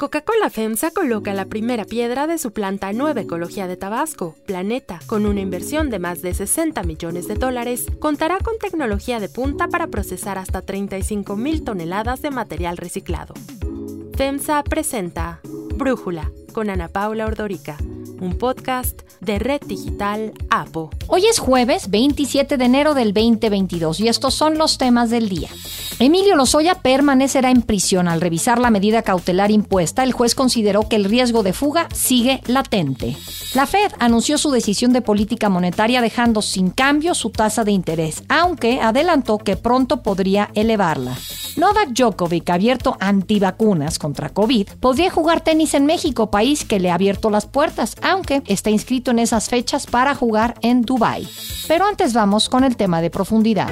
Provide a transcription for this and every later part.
Coca-Cola FEMSA coloca la primera piedra de su planta Nueva Ecología de Tabasco, Planeta, con una inversión de más de 60 millones de dólares, contará con tecnología de punta para procesar hasta 35 mil toneladas de material reciclado. FEMSA presenta Brújula con Ana Paula Ordorica, un podcast de Red Digital APO. Hoy es jueves 27 de enero del 2022 y estos son los temas del día. Emilio Lozoya permanecerá en prisión. Al revisar la medida cautelar impuesta, el juez consideró que el riesgo de fuga sigue latente. La Fed anunció su decisión de política monetaria dejando sin cambio su tasa de interés, aunque adelantó que pronto podría elevarla. Novak Djokovic, abierto antivacunas contra COVID, podría jugar tenis en México, país que le ha abierto las puertas, aunque está inscrito en esas fechas para jugar en Dubái. Pero antes vamos con el tema de profundidad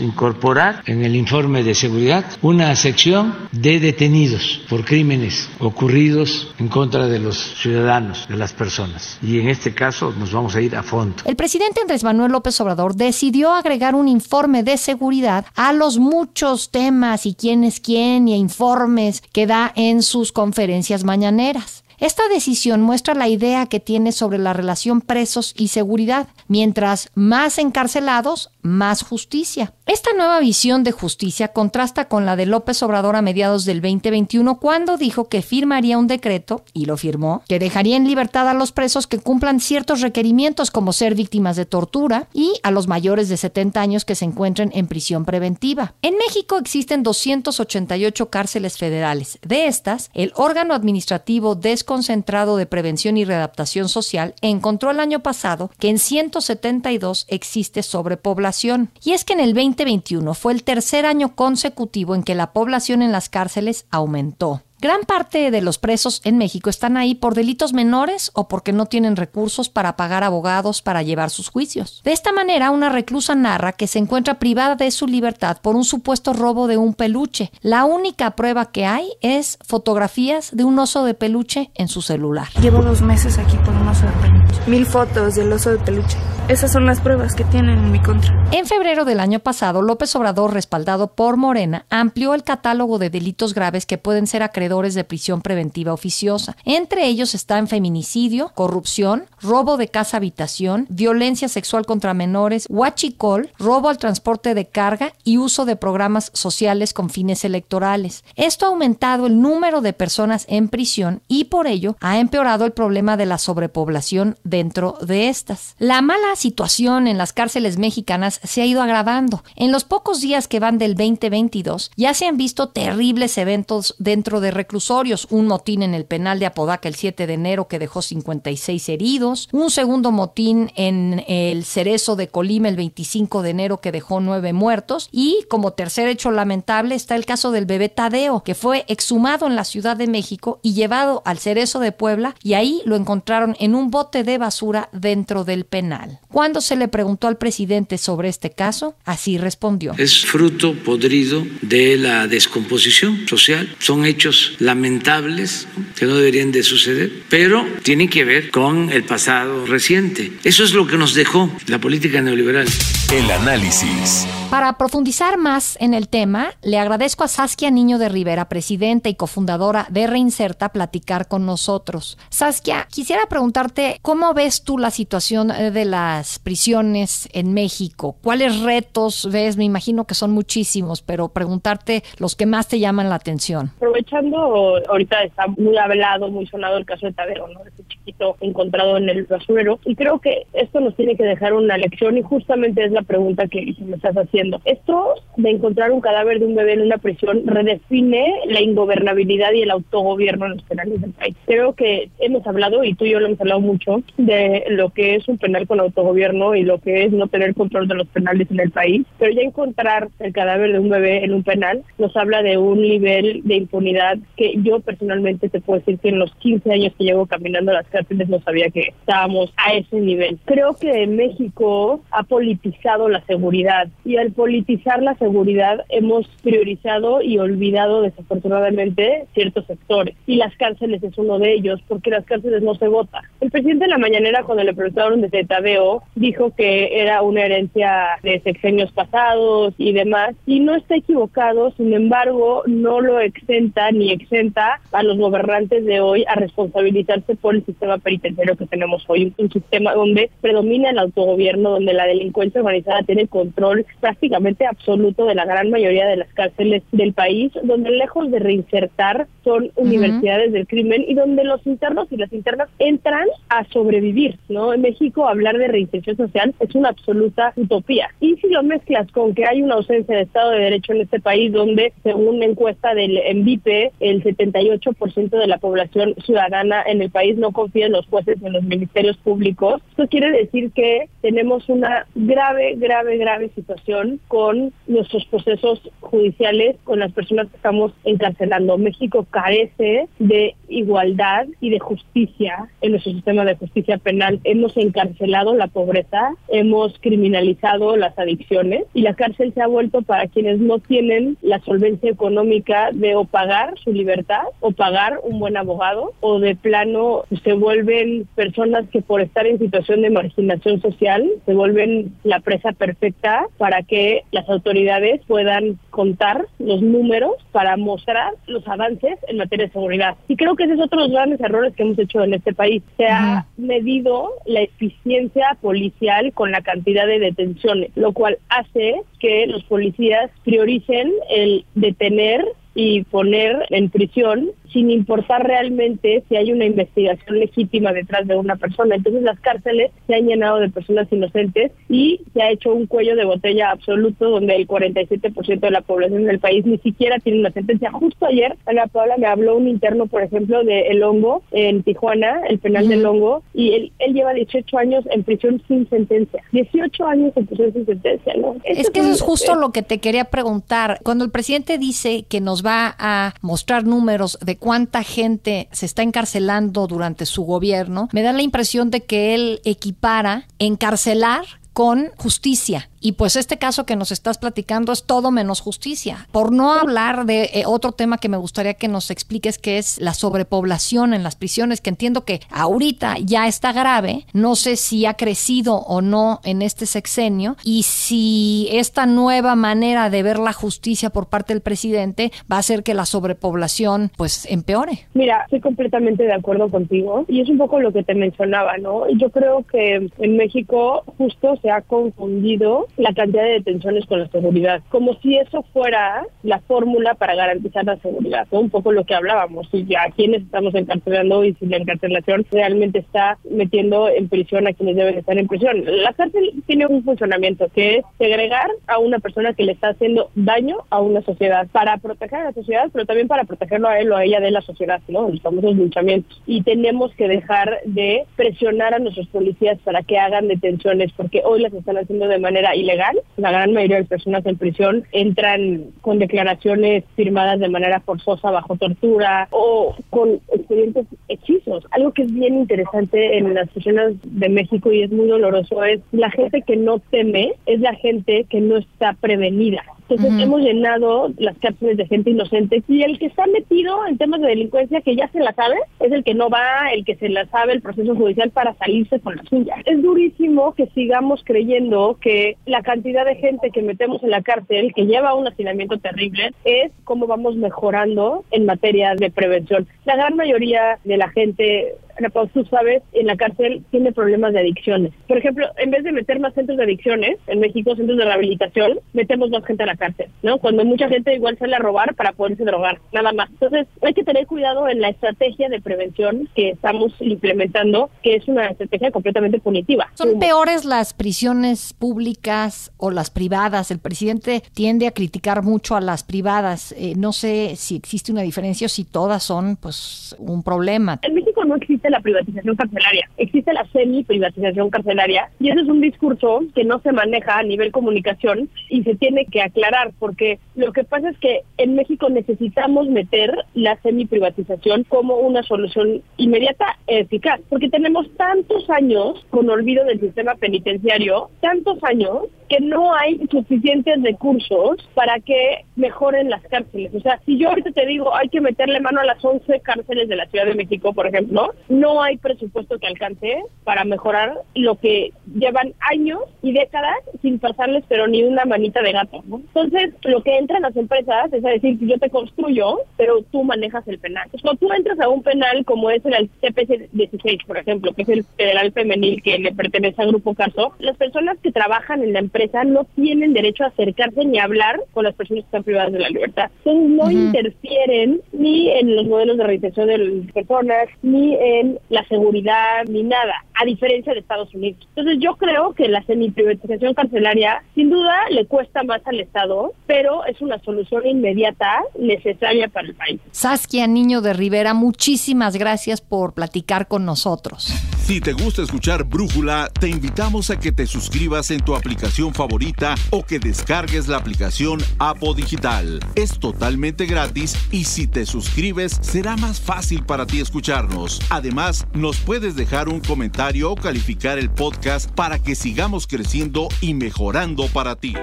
incorporar en el informe de seguridad una sección de detenidos por crímenes ocurridos en contra de los ciudadanos, de las personas. Y en este caso nos vamos a ir a fondo. El presidente Andrés Manuel López Obrador decidió agregar un informe de seguridad a los muchos temas y quién es quién y informes que da en sus conferencias mañaneras. Esta decisión muestra la idea que tiene sobre la relación presos y seguridad. Mientras más encarcelados, más justicia. Esta nueva visión de justicia contrasta con la de López Obrador a mediados del 2021 cuando dijo que firmaría un decreto, y lo firmó, que dejaría en libertad a los presos que cumplan ciertos requerimientos como ser víctimas de tortura y a los mayores de 70 años que se encuentren en prisión preventiva. En México existen 288 cárceles federales. De estas, el órgano administrativo desconcentrado de prevención y readaptación social encontró el año pasado que en 172 existe sobrepoblación y es que en el 2021 fue el tercer año consecutivo en que la población en las cárceles aumentó. Gran parte de los presos en México están ahí por delitos menores o porque no tienen recursos para pagar abogados para llevar sus juicios. De esta manera, una reclusa narra que se encuentra privada de su libertad por un supuesto robo de un peluche. La única prueba que hay es fotografías de un oso de peluche en su celular. Llevo dos meses aquí por un oso de peluche. Mil fotos del oso de peluche. Esas son las pruebas que tienen en mi contra. En febrero del año pasado, López Obrador, respaldado por Morena, amplió el catálogo de delitos graves que pueden ser acreedores de prisión preventiva oficiosa. Entre ellos están feminicidio, corrupción, robo de casa-habitación, violencia sexual contra menores, huachicol, robo al transporte de carga y uso de programas sociales con fines electorales. Esto ha aumentado el número de personas en prisión y por ello ha empeorado el problema de la sobrepoblación dentro de estas. La mala situación en las cárceles mexicanas se ha ido agravando. En los pocos días que van del 2022 ya se han visto terribles eventos dentro de reclusorios, un motín en el penal de Apodaca el 7 de enero que dejó 56 heridos, un segundo motín en el Cerezo de Colima el 25 de enero que dejó 9 muertos y como tercer hecho lamentable está el caso del bebé Tadeo que fue exhumado en la Ciudad de México y llevado al Cerezo de Puebla y ahí lo encontraron en un bote de basura dentro del penal. Cuando se le preguntó al presidente sobre este caso, así respondió. Es fruto podrido de la descomposición social. Son hechos lamentables que no deberían de suceder, pero tienen que ver con el pasado reciente. Eso es lo que nos dejó la política neoliberal. El análisis. Para profundizar más en el tema, le agradezco a Saskia Niño de Rivera, presidenta y cofundadora de Reinserta, platicar con nosotros. Saskia, quisiera preguntarte cómo ves tú la situación eh, de las prisiones en México. ¿Cuáles retos ves? Me imagino que son muchísimos, pero preguntarte los que más te llaman la atención. Aprovechando, ahorita está muy hablado, muy sonado el caso de Tadeo, ¿no? Ese chiquito encontrado en el basurero. Y creo que esto nos tiene que dejar una lección y justamente es la pregunta que me estás haciendo esto de encontrar un cadáver de un bebé en una prisión redefine la ingobernabilidad y el autogobierno en los penales del país. Creo que hemos hablado, y tú y yo lo hemos hablado mucho, de lo que es un penal con autogobierno y lo que es no tener control de los penales en el país, pero ya encontrar el cadáver de un bebé en un penal nos habla de un nivel de impunidad que yo personalmente te puedo decir que en los 15 años que llevo caminando las cárceles no sabía que estábamos a ese nivel. Creo que México ha politizado la seguridad y al politizar la seguridad hemos priorizado y olvidado desafortunadamente ciertos sectores y las cárceles es uno de ellos porque las cárceles no se vota. El presidente en la mañanera, cuando le preguntaron de Tadeo, dijo que era una herencia de sexenios pasados y demás, y no está equivocado, sin embargo, no lo exenta ni exenta a los gobernantes de hoy a responsabilizarse por el sistema penitenciario que tenemos hoy, un sistema donde predomina el autogobierno, donde la delincuencia organizada tiene control prácticamente absoluto de la gran mayoría de las cárceles del país, donde lejos de reinsertar son universidades del crimen y donde los internos y las internas entran a sobrevivir, ¿no? En México hablar de reinserción social es una absoluta utopía. Y si lo mezclas con que hay una ausencia de Estado de Derecho en este país, donde según una encuesta del ENVIPE, el 78% de la población ciudadana en el país no confía en los jueces y en los ministerios públicos, esto quiere decir que tenemos una grave, grave, grave situación con nuestros procesos judiciales, con las personas que estamos encarcelando. México carece de igualdad y de justicia en nuestro sistema de justicia penal. Hemos encarcelado la pobreza, hemos criminalizado las adicciones y la cárcel se ha vuelto para quienes no tienen la solvencia económica de o pagar su libertad o pagar un buen abogado o de plano se vuelven personas que por estar en situación de marginación social se vuelven la presa perfecta para que las autoridades puedan contar los números para mostrar los avances en materia de seguridad. Y creo que ese es otro de los grandes errores que hemos hecho en este país. Se ha medido la eficiencia policial con la cantidad de detenciones, lo cual hace que los policías prioricen el detener y poner en prisión sin importar realmente si hay una investigación legítima detrás de una persona. Entonces las cárceles se han llenado de personas inocentes y se ha hecho un cuello de botella absoluto donde el 47% de la población del país ni siquiera tiene una sentencia. Justo ayer, Ana Paula me habló un interno, por ejemplo, de El Hongo en Tijuana, el penal del Hongo, y él, él lleva 18 años en prisión sin sentencia. 18 años en prisión sin sentencia, ¿no? es que eso es justo lo que te quería preguntar. Cuando el presidente dice que nos va a mostrar números de cuánta gente se está encarcelando durante su gobierno, me da la impresión de que él equipara encarcelar con justicia. Y pues este caso que nos estás platicando es todo menos justicia. Por no hablar de eh, otro tema que me gustaría que nos expliques, que es la sobrepoblación en las prisiones, que entiendo que ahorita ya está grave. No sé si ha crecido o no en este sexenio y si esta nueva manera de ver la justicia por parte del presidente va a hacer que la sobrepoblación pues empeore. Mira, estoy completamente de acuerdo contigo y es un poco lo que te mencionaba, ¿no? Yo creo que en México justo se ha confundido la cantidad de detenciones con la seguridad, como si eso fuera la fórmula para garantizar la seguridad, un poco lo que hablábamos, y a quienes estamos encarcelando y si la encarcelación realmente está metiendo en prisión a quienes deben estar en prisión. La cárcel tiene un funcionamiento que es segregar a una persona que le está haciendo daño a una sociedad para proteger a la sociedad, pero también para protegerlo a él o a ella de la sociedad, ¿no? Los famosos luchamientos. Y tenemos que dejar de presionar a nuestros policías para que hagan detenciones, porque hoy las están haciendo de manera ilegal. La gran mayoría de personas en prisión entran con declaraciones firmadas de manera forzosa bajo tortura o con expedientes hechizos. Algo que es bien interesante en las prisiones de México y es muy doloroso es la gente que no teme, es la gente que no está prevenida. Entonces hemos llenado las cárceles de gente inocente y el que está metido en temas de delincuencia que ya se la sabe es el que no va, el que se la sabe el proceso judicial para salirse con la suya. Es durísimo que sigamos creyendo que la cantidad de gente que metemos en la cárcel, que lleva un hacinamiento terrible, es cómo vamos mejorando en materia de prevención. La gran mayoría de la gente Ana tú sabes, en la cárcel tiene problemas de adicciones. Por ejemplo, en vez de meter más centros de adicciones, en México centros de rehabilitación, metemos más gente a la cárcel, ¿no? Cuando mucha gente igual sale a robar para poderse drogar, nada más. Entonces, hay que tener cuidado en la estrategia de prevención que estamos implementando, que es una estrategia completamente punitiva. ¿Son peores las prisiones públicas o las privadas? El presidente tiende a criticar mucho a las privadas. Eh, no sé si existe una diferencia o si todas son, pues, un problema. En México no existe la privatización carcelaria, existe la semi-privatización carcelaria y ese es un discurso que no se maneja a nivel comunicación y se tiene que aclarar porque lo que pasa es que en México necesitamos meter la semi-privatización como una solución inmediata eficaz porque tenemos tantos años con olvido del sistema penitenciario, tantos años que no hay suficientes recursos para que mejoren las cárceles. O sea, si yo ahorita te digo hay que meterle mano a las 11 cárceles de la Ciudad de México, por ejemplo, ¿no? Hay presupuesto que alcance para mejorar lo que llevan años y décadas sin pasarles pero ni una manita de gato, ¿no? Entonces, lo que entran las empresas es a decir, yo te construyo, pero tú manejas el penal. Pues cuando tú entras a un penal como es el CPC 16, por ejemplo, que es el federal femenil que le pertenece al Grupo Caso, las personas que trabajan en la empresa no tienen derecho a acercarse ni a hablar con las personas que están privadas de la libertad. Entonces, no interfieren ni en los modelos de realización de las personas, ni en la seguridad, ni nada, a diferencia de Estados Unidos. Entonces, yo creo que la semiprivatización carcelaria, sin duda, le cuesta más al Estado, pero es una solución inmediata necesaria para el país. Saskia Niño de Rivera, muchísimas gracias por platicar con nosotros. Si te gusta escuchar Brújula, te invitamos a que te suscribas en tu aplicación favorita o que descargues la aplicación Apo Digital. Es totalmente gratis y si te suscribes será más fácil para ti escucharnos. Además, nos puedes dejar un comentario o calificar el podcast para que sigamos creciendo y mejorando para ti.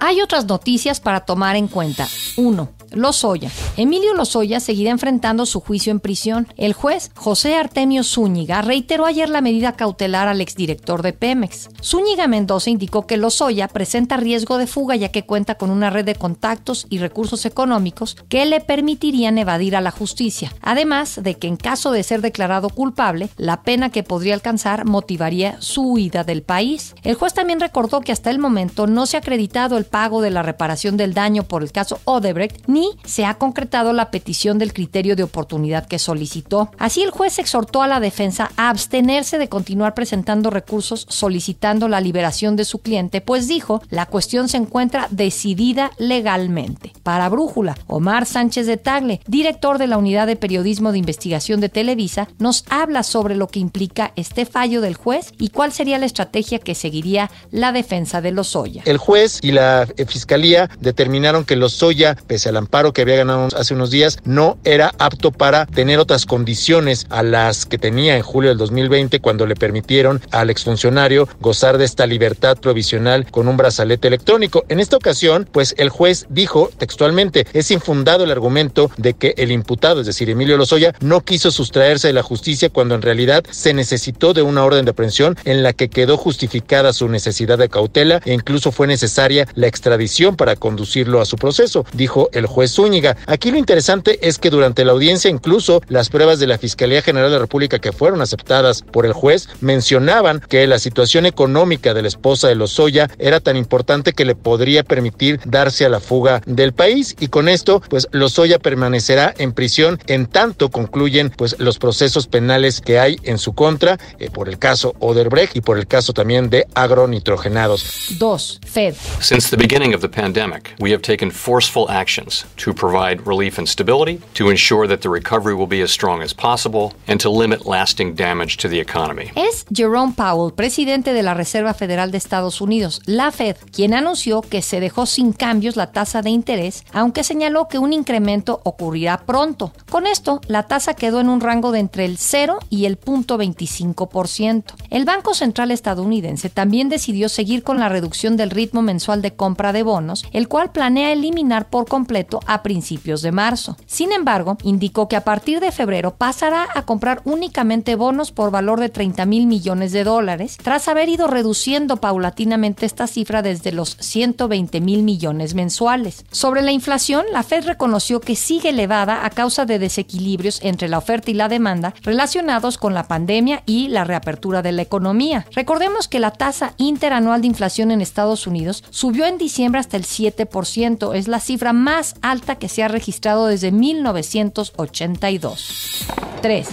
Hay otras noticias para tomar en cuenta. 1. Lozoya. Emilio Lozoya seguirá enfrentando su juicio en prisión. El juez José Artemio Zúñiga reiteró ayer la medida cautelar al exdirector de Pemex. Zúñiga Mendoza indicó que Lozoya presenta riesgo de fuga ya que cuenta con una red de contactos y recursos económicos que le permitirían evadir a la justicia. Además de que en caso de ser declarado culpable, la pena que podría alcanzar motivaría su huida del país. El juez también recordó que hasta el momento no se ha acreditado el pago de la reparación del daño por el caso Odebrecht ni se ha concretado la petición del criterio de oportunidad que solicitó. Así el juez exhortó a la defensa a abstenerse de continuar presentando recursos solicitando la liberación de su cliente, pues dijo, la cuestión se encuentra decidida legalmente. Para Brújula, Omar Sánchez de Tagle, director de la Unidad de Periodismo de Investigación de Televisa, nos habla sobre lo que implica este fallo del juez y cuál sería la estrategia que seguiría la defensa de Lozoya. El juez y la fiscalía determinaron que Lozoya, pese al amparo que había ganado hace unos días, no era apto para tener otras condiciones a las que tenía en julio del 2020 cuando le permitieron al exfuncionario gozar de esta libertad provisional con un brazalete electrónico. En esta ocasión, pues el juez dijo textualmente, es infundado el argumento de que el imputado, es decir, Emilio Lozoya, no quiso sustraerse de la justicia cuando en realidad se necesitó de una orden de aprehensión en la que quedó justificada su necesidad de cautela e incluso fue necesaria la extradición para conducirlo a su proceso, dijo el juez Zúñiga. Aquí lo interesante es que durante la audiencia incluso las pruebas de la Fiscalía General de la República que fueron aceptadas por el juez mencionaban que la situación económica de la esposa de Lozoya era tan importante que le podría permitir darse a la fuga del país y con esto pues Lozoya permanecerá en prisión en tanto concluyen pues los procesos penales que hay en su contra eh, por el caso Oderbrecht y por el caso también de agronitrogenados. 2. Fed. Since the beginning of the pandemic, we have taken forceful actions to provide relief and stability, to ensure that the recovery will be as strong as possible, and to limit lasting damage to the economy. Es Jerome Powell, presidente de la Reserva Federal de Estados Unidos, la Fed, quien anunció que se dejó sin cambios la tasa de interés, aunque señaló que un incremento ocurrirá pronto. Con esto, la tasa quedó en un rango de entre el 0 y el 0.25%. El Banco Central estadounidense también decidió seguir con la reducción del ritmo mensual de compra de bonos, el cual planea eliminar por completo a principios de marzo. Sin embargo, indicó que a partir de febrero pasará a comprar únicamente bonos por valor de 30 mil millones de dólares, tras haber ido reduciendo paulatinamente esta cifra desde los 120 mil millones mensuales. Sobre la inflación, la Fed reconoció que sigue elevada a causa de desequilibrios entre la oferta y la demanda relacionados con la pandemia y la reapertura de la economía. Recordemos que la tasa interanual de inflación en Estados Unidos subió en diciembre hasta el 7%, es la cifra más alta que se ha registrado desde 1982. 3.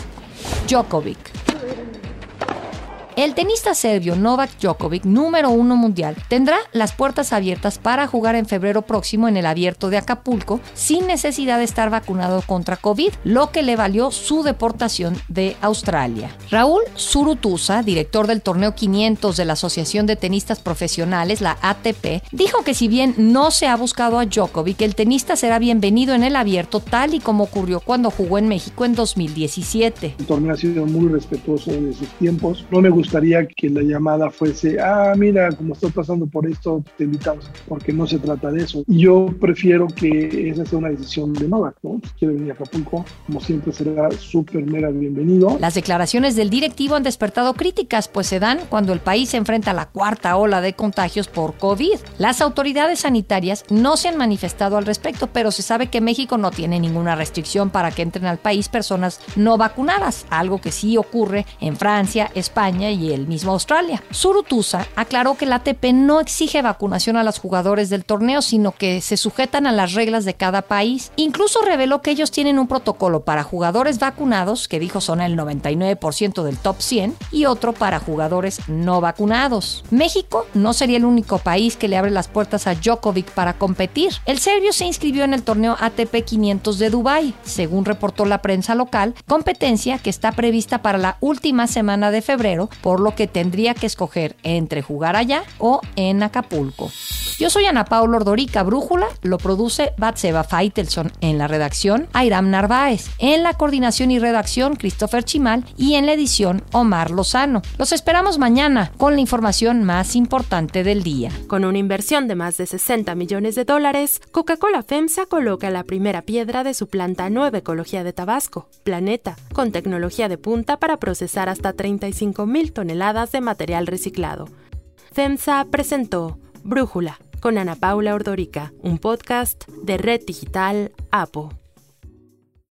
Djokovic. El tenista serbio Novak Djokovic, número uno mundial, tendrá las puertas abiertas para jugar en febrero próximo en el abierto de Acapulco sin necesidad de estar vacunado contra COVID, lo que le valió su deportación de Australia. Raúl Surutusa, director del torneo 500 de la Asociación de Tenistas Profesionales, la ATP, dijo que si bien no se ha buscado a Djokovic, el tenista será bienvenido en el abierto tal y como ocurrió cuando jugó en México en 2017. El torneo ha sido muy respetuoso de sus tiempos. No me gustaría que la llamada fuese, ah, mira, como estoy pasando por esto, te invitamos, porque no se trata de eso. Yo prefiero que esa sea una decisión de Novak, ¿no? Si quiere venir a Acapulco, como siempre será súper mega bienvenido. Las declaraciones del directivo han despertado críticas, pues se dan cuando el país se enfrenta a la cuarta ola de contagios por COVID. Las autoridades sanitarias no se han manifestado al respecto, pero se sabe que México no tiene ninguna restricción para que entren al país personas no vacunadas, algo que sí ocurre en Francia, España y el mismo Australia. Surutusa aclaró que la ATP no exige vacunación a los jugadores del torneo, sino que se sujetan a las reglas de cada país. Incluso reveló que ellos tienen un protocolo para jugadores vacunados, que dijo son el 99% del top 100, y otro para jugadores no vacunados. México no sería el único país que le abre las puertas a Djokovic para competir. El serbio se inscribió en el torneo ATP 500 de Dubái, según reportó la prensa local, competencia que está prevista para la última semana de febrero, por lo que tendría que escoger entre jugar allá o en Acapulco. Yo soy Ana Paula Ordorica Brújula, lo produce Batseba Faitelson en la redacción, Airam Narváez, en la coordinación y redacción Christopher Chimal y en la edición Omar Lozano. Los esperamos mañana con la información más importante del día. Con una inversión de más de 60 millones de dólares, Coca-Cola FEMSA coloca la primera piedra de su planta Nueva Ecología de Tabasco, Planeta, con tecnología de punta para procesar hasta 35 mil toneladas de material reciclado. FEMSA presentó Brújula con Ana Paula Ordorica, un podcast de Red Digital APO.